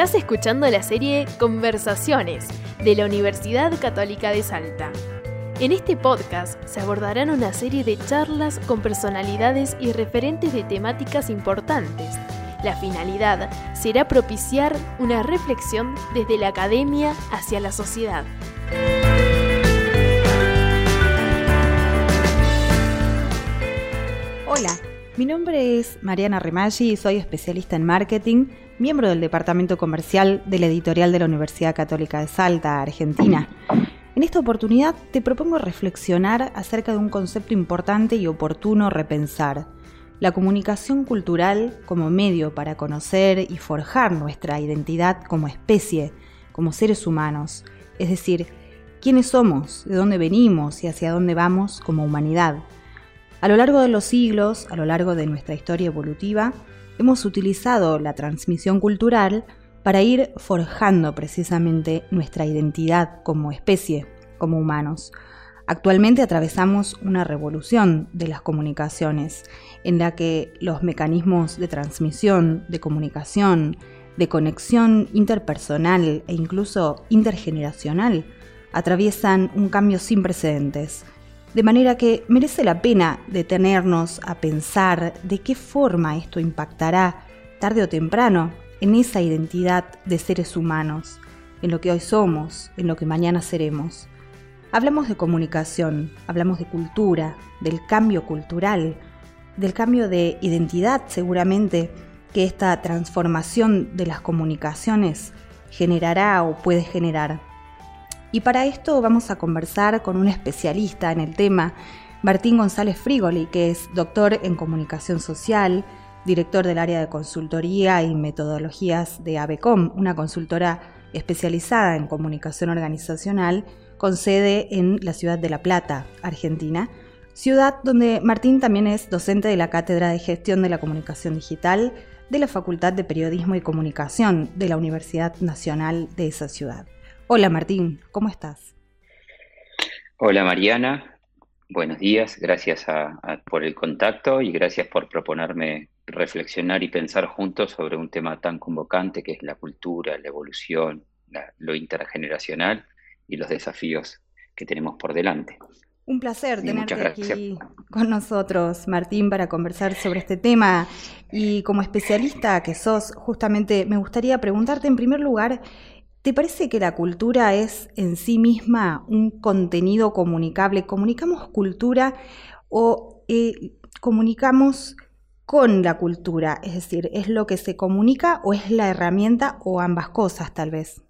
Estás escuchando la serie Conversaciones de la Universidad Católica de Salta. En este podcast se abordarán una serie de charlas con personalidades y referentes de temáticas importantes. La finalidad será propiciar una reflexión desde la academia hacia la sociedad. Hola, mi nombre es Mariana Remaggi y soy especialista en marketing, miembro del Departamento Comercial de la Editorial de la Universidad Católica de Salta, Argentina. En esta oportunidad te propongo reflexionar acerca de un concepto importante y oportuno repensar, la comunicación cultural como medio para conocer y forjar nuestra identidad como especie, como seres humanos, es decir, quiénes somos, de dónde venimos y hacia dónde vamos como humanidad. A lo largo de los siglos, a lo largo de nuestra historia evolutiva, hemos utilizado la transmisión cultural para ir forjando precisamente nuestra identidad como especie, como humanos. Actualmente atravesamos una revolución de las comunicaciones, en la que los mecanismos de transmisión, de comunicación, de conexión interpersonal e incluso intergeneracional atraviesan un cambio sin precedentes de manera que merece la pena detenernos a pensar de qué forma esto impactará tarde o temprano en esa identidad de seres humanos, en lo que hoy somos, en lo que mañana seremos. Hablamos de comunicación, hablamos de cultura, del cambio cultural, del cambio de identidad seguramente que esta transformación de las comunicaciones generará o puede generar. Y para esto vamos a conversar con un especialista en el tema, Martín González Frigoli, que es doctor en comunicación social, director del área de consultoría y metodologías de ABECOM, una consultora especializada en comunicación organizacional con sede en la ciudad de La Plata, Argentina, ciudad donde Martín también es docente de la Cátedra de Gestión de la Comunicación Digital de la Facultad de Periodismo y Comunicación de la Universidad Nacional de esa ciudad. Hola Martín, ¿cómo estás? Hola Mariana, buenos días, gracias por el contacto y gracias por proponerme reflexionar y pensar juntos sobre un tema tan convocante que es la cultura, la evolución, lo intergeneracional y los desafíos que tenemos por delante. Un placer tenerte aquí con nosotros, Martín, para conversar sobre este tema. Y como especialista que sos, justamente me gustaría preguntarte en primer lugar, ¿Te parece que la cultura es en sí misma un contenido comunicable? ¿Comunicamos cultura o eh, comunicamos con la cultura? Es decir, ¿es lo que se comunica o es la herramienta o ambas cosas tal vez?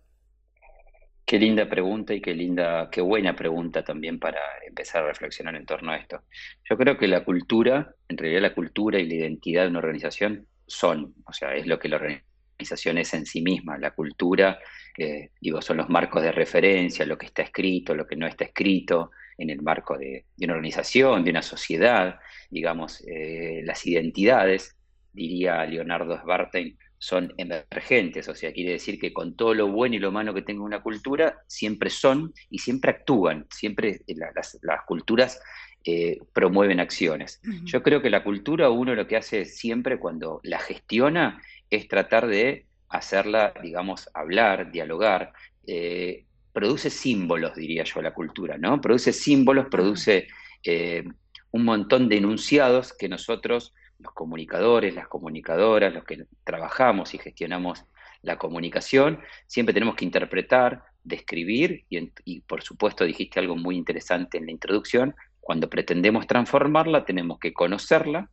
Qué linda pregunta y qué linda, qué buena pregunta también para empezar a reflexionar en torno a esto. Yo creo que la cultura, en realidad la cultura y la identidad de una organización son, o sea, es lo que la organización es en sí misma. La cultura que digo, son los marcos de referencia, lo que está escrito, lo que no está escrito en el marco de, una organización, de una sociedad, digamos, eh, las identidades, diría Leonardo Sbartein, son emergentes, o sea, quiere decir que con todo lo bueno y lo malo que tenga una cultura, siempre son y siempre actúan, siempre las, culturas eh, promueven acciones. Yo creo que la cultura uno lo que hace siempre cuando la gestiona es tratar de hacerla, digamos, hablar, dialogar, eh, produce símbolos, diría yo, la cultura, ¿no? Produce símbolos, produce eh, un montón de enunciados que nosotros, los comunicadores, las comunicadoras, los que trabajamos y gestionamos la comunicación, siempre tenemos que interpretar, describir y, y por supuesto dijiste algo muy interesante en la introducción, cuando pretendemos transformarla tenemos que conocerla,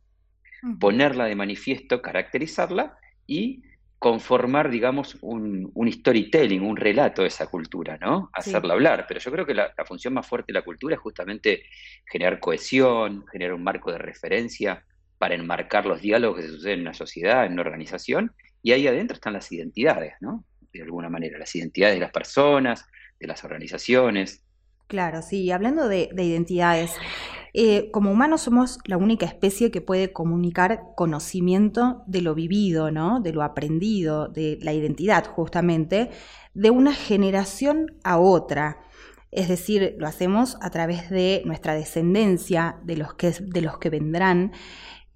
ponerla de manifiesto, caracterizarla y conformar, digamos, un, storytelling, un relato de esa cultura, ¿no? Hacerla hablar. Pero yo creo que la, función más fuerte de la cultura es justamente generar cohesión, generar un marco de referencia para enmarcar los diálogos que se suceden en una sociedad, en una organización, y ahí adentro están las identidades, ¿no? De alguna manera, las identidades de las personas, de las organizaciones. Claro, sí, hablando de identidades, eh, como humanos somos la única especie que puede comunicar conocimiento de lo vivido, ¿no? de lo aprendido, de la identidad justamente, de una generación a otra. Es decir, lo hacemos a través de nuestra descendencia, de los que, de los que vendrán.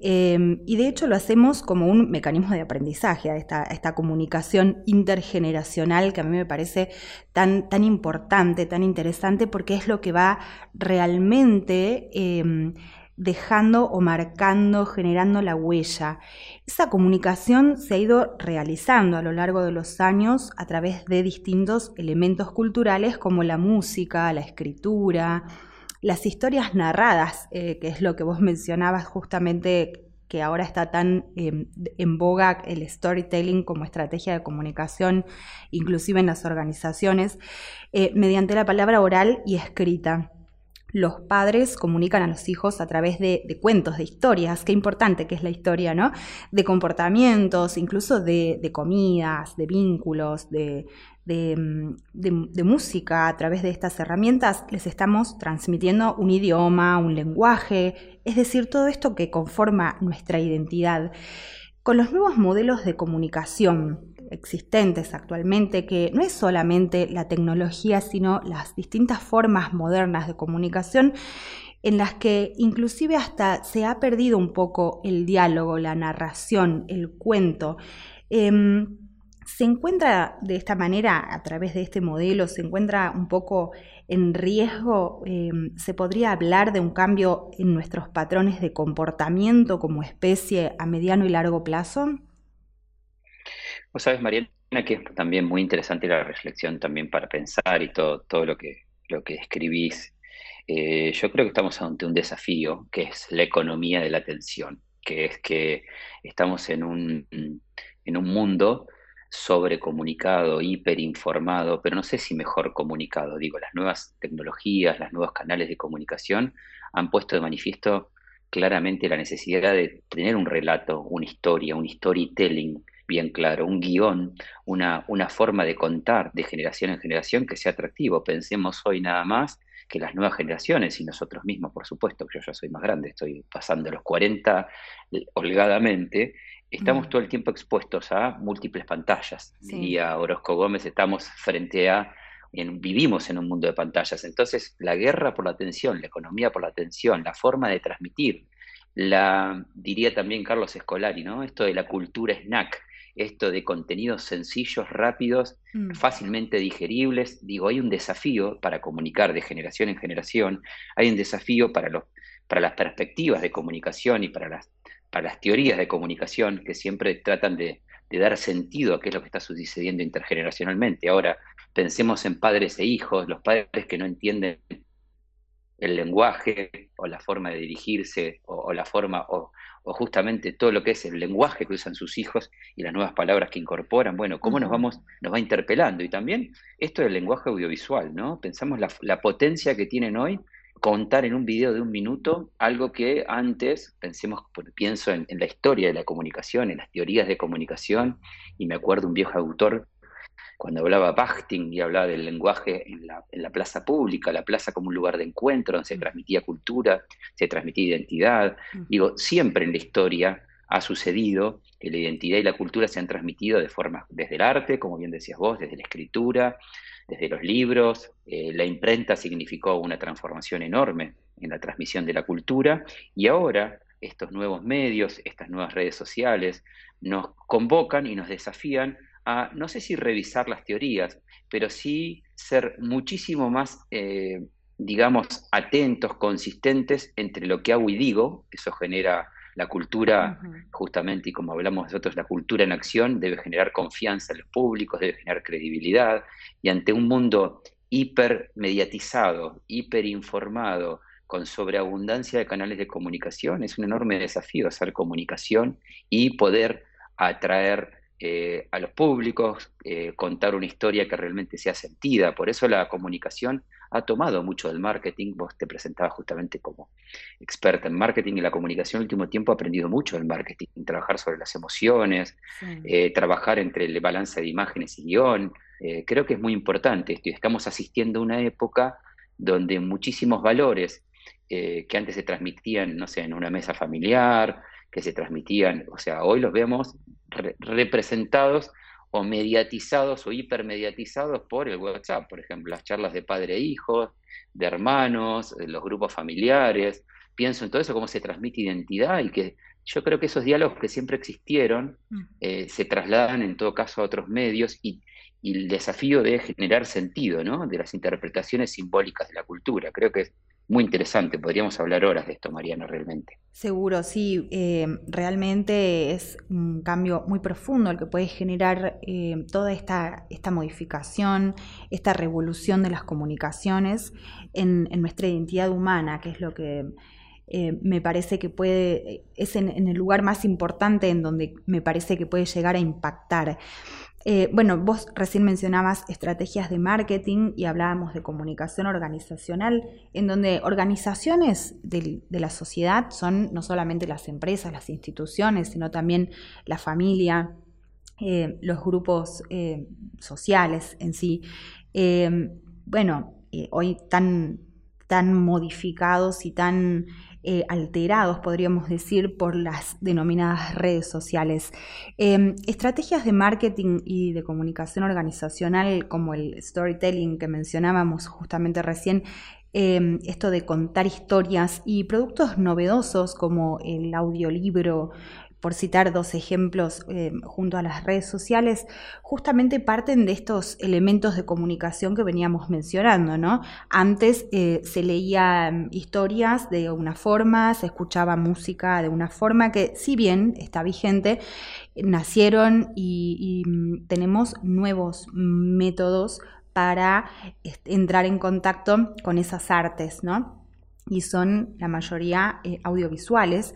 Em, y de hecho lo hacemos como un mecanismo de aprendizaje a esta, comunicación intergeneracional que a mí me parece tan, tan importante, tan interesante, porque es lo que va realmente em, dejando o marcando, generando la huella. Esa comunicación se ha ido realizando a lo largo de los años a través de distintos elementos culturales como la música, la escritura, las historias narradas, eh, que es lo que vos mencionabas justamente que ahora está tan em, en boga el storytelling como estrategia de comunicación, inclusive en las organizaciones, eh, mediante la palabra oral y escrita los padres comunican a los hijos a través de, cuentos, de historias, qué importante que es la historia, ¿no? De comportamientos, incluso de, comidas, de vínculos, de, de, música, a través de estas herramientas les estamos transmitiendo un idioma, un lenguaje, es decir, todo esto que conforma nuestra identidad. Con los nuevos modelos de comunicación existentes actualmente, que no es solamente la tecnología, sino las distintas formas modernas de comunicación en las que inclusive hasta se ha perdido un poco el diálogo, la narración, el cuento. Em, se encuentra de esta manera, a través de este modelo, se encuentra un poco en riesgo, em, se podría hablar de un cambio en nuestros patrones de comportamiento como especie a mediano y largo plazo. Vos sabes, Mariana, que es también muy interesante la reflexión también para pensar y todo, todo lo que, lo que escribís. Eh, yo creo que estamos ante un desafío que es la economía de la atención, que es que estamos en un, en un mundo sobrecomunicado, hiperinformado, pero no sé si mejor comunicado. Digo, las nuevas tecnologías, los nuevos canales de comunicación han puesto de manifiesto claramente la necesidad de tener un relato, una historia, un storytelling bien claro, un guion, una, una forma de contar de generación en generación que sea atractivo. Pensemos hoy nada más que las nuevas generaciones y nosotros mismos, por supuesto, que yo ya soy más grande, estoy pasando los 40 holgadamente, estamos mm. todo el tiempo expuestos a múltiples pantallas. Y a Orozco Gómez estamos frente a, vivimos en un mundo de pantallas. Entonces, la guerra por la atención, la economía por la atención, la forma de transmitir, la, diría también Carlos Escolari, ¿no? Esto de la cultura snack, esto de contenidos sencillos, rápidos, mm. fácilmente digeribles. Digo, hay un desafío para comunicar de generación en generación, hay un desafío para, los, para las perspectivas de comunicación y para las, para las teorías de comunicación que siempre tratan de, de dar sentido a qué es lo que está sucediendo intergeneracionalmente. Ahora, pensemos en padres e hijos, los padres que no entienden el lenguaje o la forma de dirigirse o, la forma o, justamente todo lo que es el lenguaje que usan sus hijos y las nuevas palabras que incorporan, bueno, cómo nos vamos, nos va interpelando. Y también esto del lenguaje audiovisual, ¿no? Pensamos la, potencia que tienen hoy contar en un video de un minuto algo que antes, pensemos, pienso en, en, la historia de la comunicación, en las teorías de comunicación, y me acuerdo un viejo autor cuando hablaba Bakhtin y hablaba del lenguaje en la, plaza pública, la plaza como un lugar de encuentro donde se mm. transmitía cultura, se transmitía identidad. Mm. Digo, siempre en la historia ha sucedido que la identidad y la cultura se han transmitido de forma, desde el arte, como bien decías vos, desde la escritura, desde los libros. Eh, la imprenta significó una transformación enorme en la transmisión de la cultura y ahora estos nuevos medios, estas nuevas redes sociales, nos convocan y nos desafían a, no sé si revisar las teorías, pero sí ser muchísimo más, eh, digamos, atentos, consistentes entre lo que hago y digo, eso genera la cultura, justamente, y como hablamos nosotros, la cultura en acción debe generar confianza en los públicos, debe generar credibilidad, y ante un mundo hipermediatizado, hiperinformado, con sobreabundancia de canales de comunicación, es un enorme desafío hacer comunicación y poder atraer eh, a los públicos, eh, contar una historia que realmente sea sentida. Por eso la comunicación ha tomado mucho del marketing. Vos te presentabas justamente como experta en marketing y la comunicación en el último tiempo ha aprendido mucho del marketing, trabajar sobre las emociones, eh, trabajar entre el balance de imágenes y guion. creo que es muy importante esto y estamos asistiendo a una época donde muchísimos valores que antes se transmitían, no sé, en una mesa familiar, que se transmitían, o sea, hoy los vemos representados o mediatizados o hipermediatizados por el WhatsApp, por ejemplo, las charlas de padre e hijo, de hermanos, los grupos familiares. Pienso en todo eso, cómo se transmite identidad y que yo creo que esos diálogos que siempre existieron Mm. eh, se trasladan en todo caso a otros medios y, y el desafío de generar sentido, ¿no? De las interpretaciones simbólicas de la cultura. Creo que es muy interesante, podríamos hablar horas de esto, Mariano, realmente. Seguro, sí, eh, realmente es un cambio muy profundo el que puede generar eh, toda esta, esta modificación, esta revolución de las comunicaciones en, nuestra identidad humana, que es lo que eh, me parece que puede, es en, el lugar más importante en donde me parece que puede llegar a impactar. Eh, bueno, vos recién mencionabas estrategias de marketing y hablábamos de comunicación organizacional, en donde organizaciones de, la sociedad son no solamente las empresas, las instituciones, sino también la familia, eh, los grupos eh, sociales en sí. Bueno, hoy tan, tan modificados y tan eh, alterados, podríamos decir, por las denominadas redes sociales. Eh, estrategias de marketing y de comunicación organizacional como el storytelling que mencionábamos justamente recién, eh, esto de contar historias y productos novedosos como el audiolibro, por citar dos ejemplos eh, junto a las redes sociales, justamente parten de estos elementos de comunicación que veníamos mencionando, ¿no? Antes eh, se leían historias de una forma, se escuchaba música de una forma que, si bien está vigente, nacieron y, y tenemos nuevos métodos para entrar en contacto con esas artes, ¿no? Y son la mayoría eh, audiovisuales.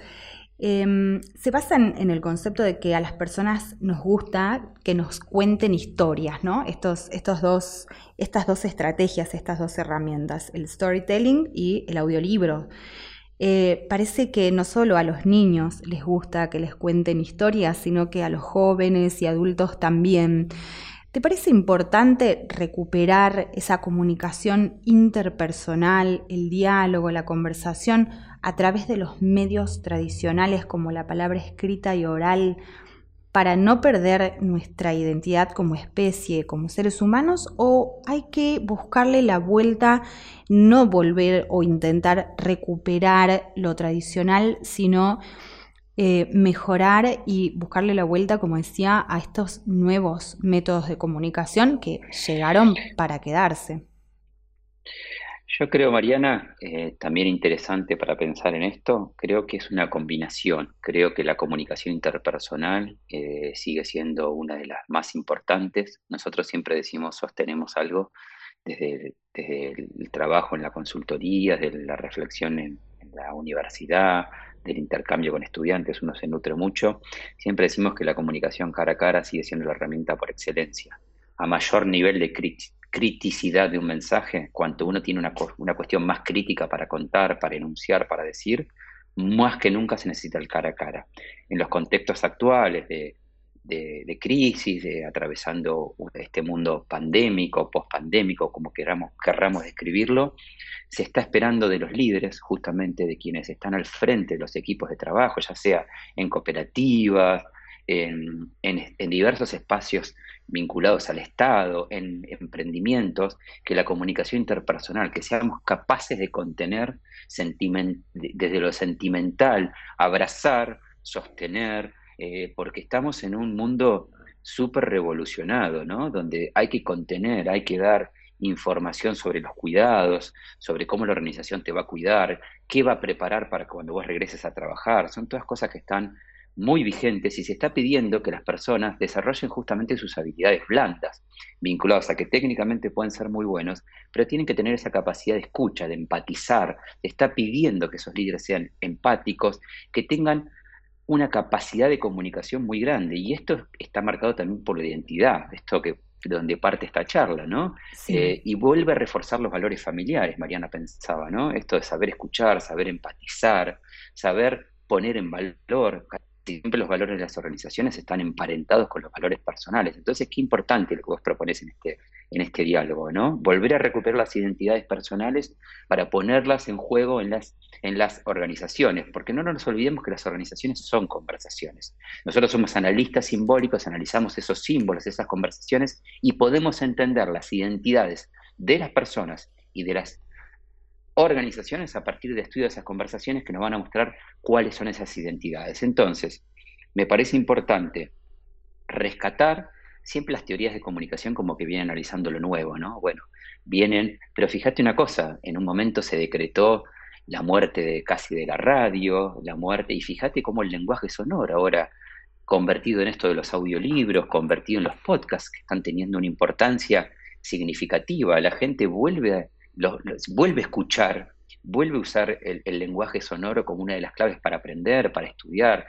Eh, se basan en el concepto de que a las personas nos gusta que nos cuenten historias, ¿no? Estos, estos dos, estas dos estrategias, estas dos herramientas, el storytelling y el audiolibro. Eh, parece que no solo a los niños les gusta que les cuenten historias, sino que a los jóvenes y adultos también. ¿Te parece importante recuperar esa comunicación interpersonal, el diálogo, la conversación a través de los medios tradicionales como la palabra escrita y oral para no perder nuestra identidad como especie, como seres humanos? ¿O hay que buscarle la vuelta, no volver o intentar recuperar lo tradicional, sino eh, mejorar y buscarle la vuelta, como decía, a estos nuevos métodos de comunicación que llegaron para quedarse. Yo creo, Mariana, eh, también interesante para pensar en esto, creo que es una combinación. Creo que la comunicación interpersonal eh, sigue siendo una de las más importantes. Nosotros siempre decimos, sostenemos algo desde, el trabajo en la consultoría, desde la reflexión en, la universidad, del intercambio con estudiantes, uno se nutre mucho. Siempre decimos que la comunicación cara a cara sigue siendo la herramienta por excelencia. A mayor nivel de criticidad de un mensaje, cuanto uno tiene una, una cuestión más crítica para contar, para enunciar, para decir, más que nunca se necesita el cara a cara. En los contextos actuales de, de, de crisis, de atravesando este mundo pandémico, pospandémico, como queramos, querramos describirlo, se está esperando de los líderes, justamente de quienes están al frente de los equipos de trabajo, ya sea en cooperativas, en, en, en diversos espacios vinculados al Estado, en emprendimientos, que la comunicación interpersonal, que seamos capaces de contener desde lo sentimental, abrazar, sostener, eh, porque estamos en un mundo súper revolucionado, ¿no? Donde hay que contener, hay que dar información sobre los cuidados, sobre cómo la organización te va a cuidar, qué va a preparar para cuando vos regreses a trabajar. Son todas cosas que están muy vigentes y se está pidiendo que las personas desarrollen justamente sus habilidades blandas, vinculadas a que técnicamente pueden ser muy buenos, pero tienen que tener esa capacidad de escucha, de empatizar. Se está pidiendo que esos líderes sean empáticos, que tengan una capacidad de comunicación muy grande y esto está marcado también por la identidad, esto que donde parte esta charla, ¿no? Sí. Eh, y vuelve a reforzar los valores familiares, Mariana pensaba, ¿no? Esto de saber escuchar, saber empatizar, saber poner en valor. Siempre los valores de las organizaciones están emparentados con los valores personales. Entonces, qué importante lo que vos propones en este, en este diálogo, ¿no? Volver a recuperar las identidades personales para ponerlas en juego en las, en las organizaciones, porque no nos olvidemos que las organizaciones son conversaciones. Nosotros somos analistas simbólicos, analizamos esos símbolos, esas conversaciones, y podemos entender las identidades de las personas y de las organizaciones a partir de estudios de esas conversaciones que nos van a mostrar cuáles son esas identidades. Entonces, me parece importante rescatar siempre las teorías de comunicación como que vienen analizando lo nuevo, ¿no? Bueno, vienen, pero fíjate una cosa, en un momento se decretó la muerte de casi de la radio, la muerte, y fíjate cómo el lenguaje sonoro ahora convertido en esto de los audiolibros, convertido en los podcasts que están teniendo una importancia significativa, la gente vuelve, vuelve a escuchar, vuelve a usar el, el lenguaje sonoro como una de las claves para aprender, para estudiar,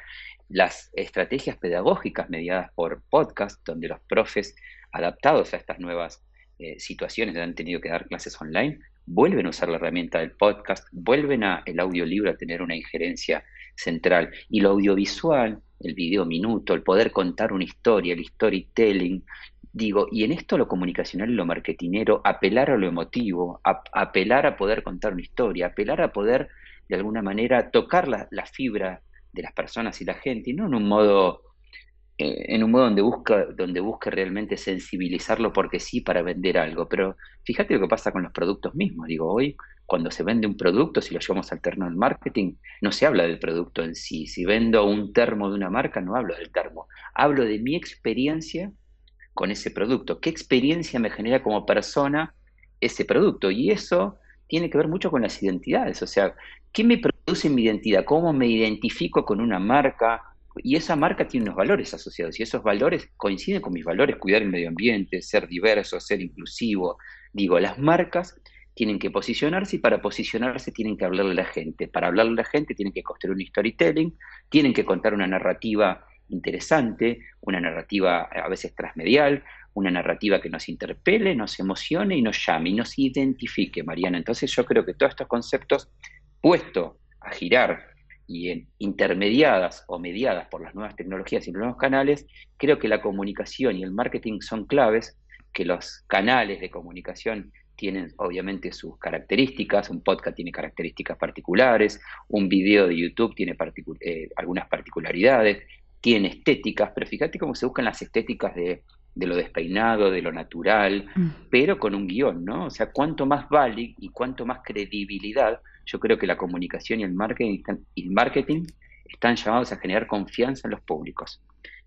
las estrategias pedagógicas mediadas por podcast, donde los profes adaptados a estas nuevas eh, situaciones han tenido que dar clases online, vuelven a usar la herramienta del podcast, vuelven a el audiolibro a tener una injerencia central. Y lo audiovisual, el video minuto, el poder contar una historia, el storytelling, digo, y en esto lo comunicacional y lo marketinero, apelar a lo emotivo, apelar a poder contar una historia, apelar a poder de alguna manera tocar la, la fibra de las personas y la gente, y no en un modo, eh, en un modo donde busca, donde busque realmente sensibilizarlo porque sí para vender algo. Pero fíjate lo que pasa con los productos mismos. Digo, hoy cuando se vende un producto, si lo llevamos al terreno del marketing, no se habla del producto en sí. Si vendo un termo de una marca, no hablo del termo. Hablo de mi experiencia con ese producto. ¿Qué experiencia me genera como persona ese producto? Y eso tiene que ver mucho con las identidades. O sea, ¿qué me produce mi identidad? ¿Cómo me identifico con una marca? Y esa marca tiene unos valores asociados y esos valores coinciden con mis valores, cuidar el medio ambiente, ser diverso, ser inclusivo. Digo, las marcas tienen que posicionarse y para posicionarse tienen que hablarle a la gente. Para hablarle a la gente tienen que construir un storytelling, tienen que contar una narrativa interesante, una narrativa a veces transmedial, una narrativa que nos interpele, nos emocione y nos llame y nos identifique, Mariana. Entonces yo creo que todos estos conceptos, puesto a girar y en, intermediadas o mediadas por las nuevas tecnologías y los nuevos canales, creo que la comunicación y el marketing son claves, que los canales de comunicación tienen obviamente sus características, un podcast tiene características particulares, un video de YouTube tiene eh, algunas particularidades, tiene estéticas, pero fíjate cómo se buscan las estéticas de de lo despeinado, de lo natural, mm. pero con un guion, ¿no? O sea, cuanto más vale y cuanto más credibilidad, yo creo que la comunicación y el marketing, el marketing están llamados a generar confianza en los públicos.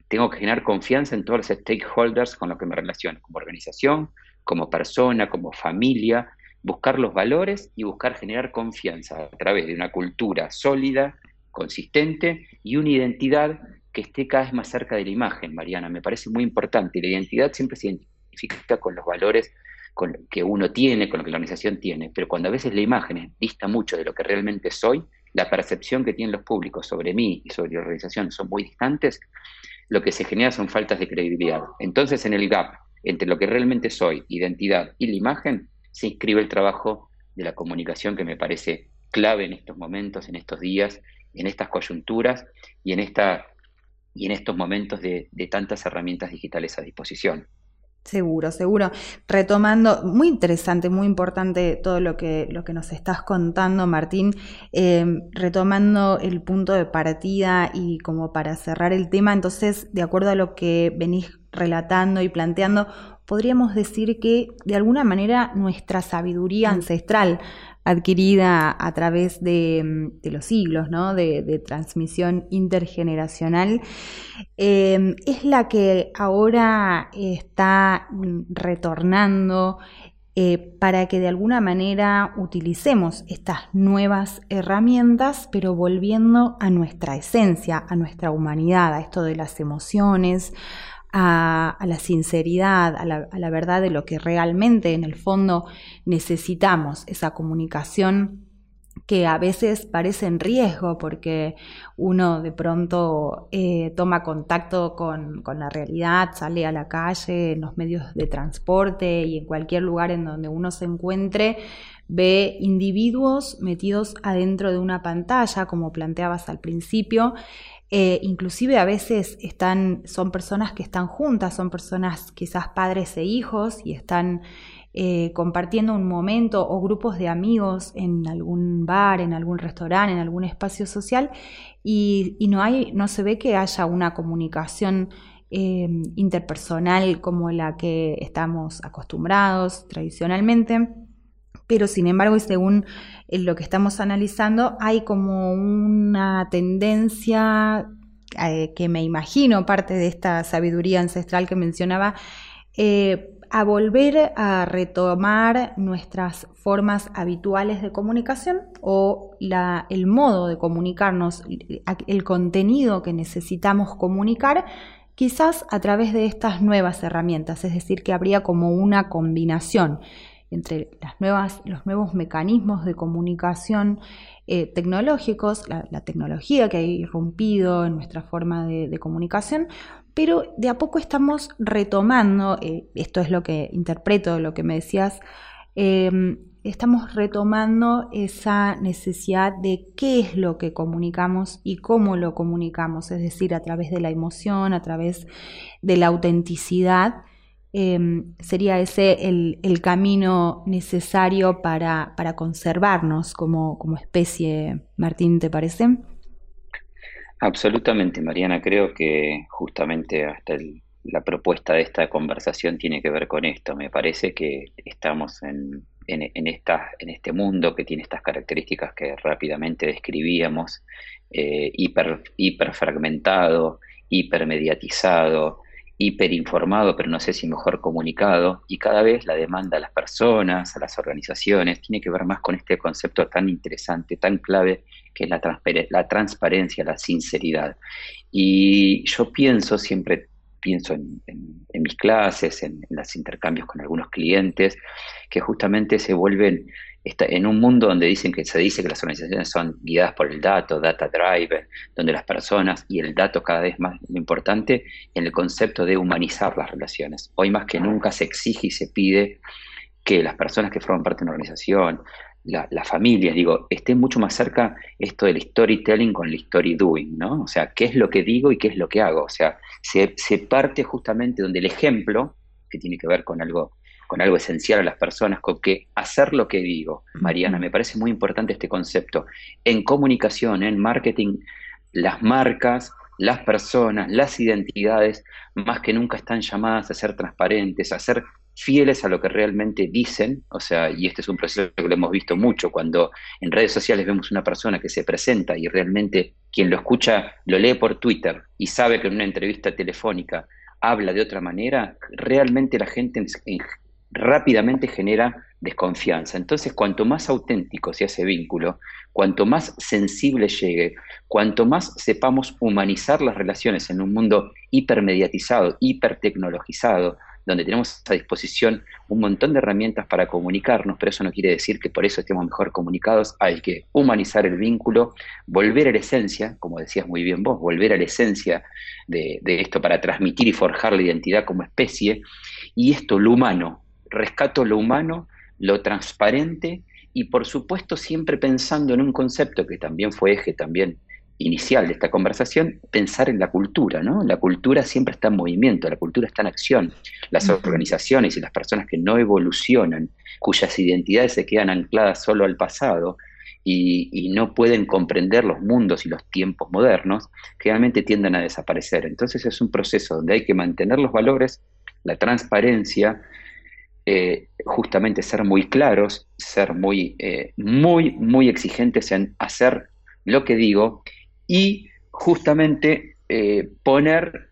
Tengo que generar confianza en todos los stakeholders con los que me relaciono, como organización, como persona, como familia, buscar los valores y buscar generar confianza a través de una cultura sólida, consistente y una identidad que esté cada vez más cerca de la imagen, Mariana. Me parece muy importante. La identidad siempre se identifica con los valores con que uno tiene, con lo que la organización tiene, pero cuando a veces la imagen dista mucho de lo que realmente soy, la percepción que tienen los públicos sobre mí y sobre la organización son muy distantes, lo que se genera son faltas de credibilidad. Entonces, en el gap entre lo que realmente soy, identidad y la imagen, se inscribe el trabajo de la comunicación que me parece clave en estos momentos, en estos días, en estas coyunturas y en esta y en estos momentos de, tantas herramientas digitales a disposición. Seguro, seguro. Retomando, muy interesante, muy importante todo lo que, lo que nos estás contando, Martín. Eh, retomando el punto de partida y como para cerrar el tema, entonces, de acuerdo a lo que venís relatando y planteando, podríamos decir que de alguna manera nuestra sabiduría mm. ancestral adquirida a través de, mm, los siglos, ¿no? de, transmisión intergeneracional, em, es la que ahora está mm, retornando eh, para que de alguna manera utilicemos estas nuevas herramientas, pero volviendo a nuestra esencia, a nuestra humanidad, a esto de las emociones, a, la sinceridad, a la, verdad de lo que realmente en el fondo necesitamos, esa comunicación que a veces parece en riesgo porque uno de pronto eh, toma contacto con, con, la realidad, sale a la calle, en los medios de transporte y en cualquier lugar en donde uno se encuentre, ve individuos metidos adentro de una pantalla, como planteabas al principio, eh, inclusive a veces están, son personas que están juntas, son personas quizás padres e hijos y están eh, compartiendo un momento o grupos de amigos en algún bar, en algún restaurante, en algún espacio social y, no, hay, no se ve que haya una comunicación eh, interpersonal como la que estamos acostumbrados tradicionalmente pero sin embargo, y según eh, lo que estamos analizando, hay como una tendencia eh, que me imagino, parte de esta sabiduría ancestral que mencionaba, eh, a volver a retomar nuestras formas habituales de comunicación o el modo de comunicarnos, el contenido que necesitamos comunicar, quizás a través de estas nuevas herramientas, es decir, que habría como una combinación entre los nuevos mecanismos de comunicación eh, tecnológicos, la, tecnología que ha irrumpido en nuestra forma de, comunicación, pero de a poco estamos retomando, eh, esto es lo que interpreto, lo que me decías, em, estamos retomando esa necesidad de qué es lo que comunicamos y cómo lo comunicamos, es decir, a través de la emoción, a través de la autenticidad Em, sería ese el, camino necesario para, conservarnos como, especie. Martín, ¿te parece? Absolutamente, Mariana. Creo que justamente hasta la propuesta de esta conversación tiene que ver con esto. Me parece que estamos en, en, esta, en este mundo que tiene estas características que rápidamente describíamos, eh, hiper, hiperfragmentado, hipermediatizado, hiperinformado, pero no sé si mejor comunicado, y cada vez la demanda a las personas, a las organizaciones, tiene que ver más con este concepto tan interesante, tan clave, que es la, la transparencia, la sinceridad. Y yo pienso, siempre pienso en, mis clases, en, en los intercambios con algunos clientes, que justamente se vuelven en un mundo donde dicen que se dice que las organizaciones son guiadas por el dato, data driver, donde las personas y el dato cada vez más importante en el concepto de humanizar las relaciones. Hoy más que nunca se exige y se pide que las personas que forman parte de una organización, las familias, digo, estén mucho más cerca esto del storytelling con el story doing, ¿no? O sea, qué es lo que digo y qué es lo que hago. O sea, se, se parte justamente donde el ejemplo, que tiene que ver con algo con algo esencial a las personas, con que hacer lo que digo, Mariana, me parece muy importante este concepto. En comunicación, en marketing, las marcas, las personas, las identidades, más que nunca están llamadas a ser transparentes, a ser fieles a lo que realmente dicen, o sea, y este es un proceso que lo hemos visto mucho, cuando en redes sociales vemos una persona que se presenta y realmente quien lo escucha lo lee por Twitter y sabe que en una entrevista telefónica habla de otra manera, realmente la gente rápidamente genera desconfianza. Entonces, cuanto más auténtico sea ese vínculo, cuanto más sensible llegue, cuanto más sepamos humanizar las relaciones en un mundo hipermediatizado, hipertecnologizado, donde tenemos a disposición un montón de herramientas para comunicarnos, pero eso no quiere decir que por eso estemos mejor comunicados, hay que humanizar el vínculo, volver a la esencia, como decías muy bien vos, volver a la esencia de, de esto para transmitir y forjar la identidad como especie, y esto, lo humano, rescato lo humano, lo transparente y por supuesto siempre pensando en un concepto que también fue eje también inicial de esta conversación, pensar en la cultura, ¿no? La cultura siempre está en movimiento, la cultura está en acción. Las organizaciones y las personas que no evolucionan, cuyas identidades se quedan ancladas solo al pasado y, y no pueden comprender los mundos y los tiempos modernos, generalmente tienden a desaparecer. Entonces es un proceso donde hay que mantener los valores, la transparencia, eh, justamente ser muy claros, ser muy, eh, muy, muy exigentes en hacer lo que digo y justamente eh, poner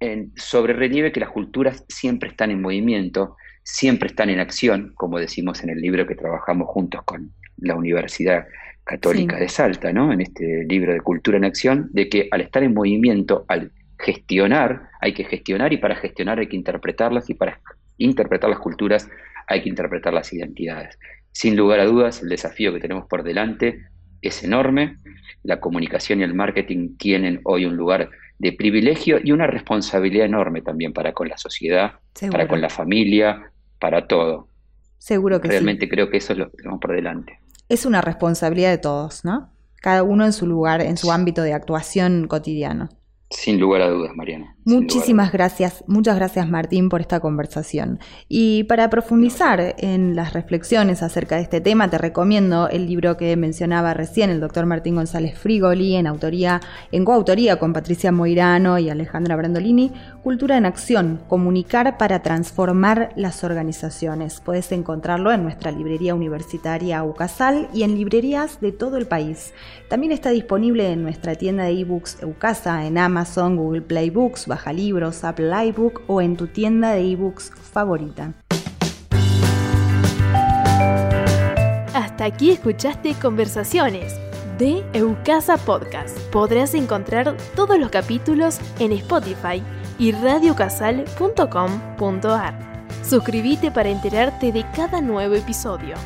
en sobre relieve que las culturas siempre están en movimiento, siempre están en acción, como decimos en el libro que trabajamos juntos con la Universidad Católica de Salta, ¿no? En este libro de Cultura en Acción, de que al estar en movimiento, al gestionar, hay que gestionar y para gestionar hay que interpretarlas y para interpretar las culturas, hay que interpretar las identidades. Sin lugar a dudas, el desafío que tenemos por delante es enorme. La comunicación y el marketing tienen hoy un lugar de privilegio y una responsabilidad enorme también para con la sociedad, para con la familia, para todo. Seguro que Realmente creo que eso es lo que tenemos por delante. Es una responsabilidad de todos, ¿no? Cada uno en su lugar, en su ámbito de actuación cotidiano. Sin lugar a dudas, Mariana. Muchísimas gracias, muchas gracias Martín por esta conversación. Y para profundizar en las reflexiones acerca de este tema, te recomiendo el libro que mencionaba recién el doctor Martín González Frigoli, en autoría, en coautoría con Patricia Moirano y Alejandra Brandolini, Cultura en Acción, comunicar para transformar las organizaciones. Puedes encontrarlo en nuestra librería universitaria UCASAL y en librerías de todo el país. También está disponible en nuestra tienda de ebooks UCASA, en Amazon, Google Play Books, Baja Libros, Apple iBook o en tu tienda de ebooks favorita. Hasta aquí escuchaste conversaciones de Eucasa Podcast. Podrás encontrar todos los capítulos en Spotify y radiocasal.com.ar. Suscríbete para enterarte de cada nuevo episodio.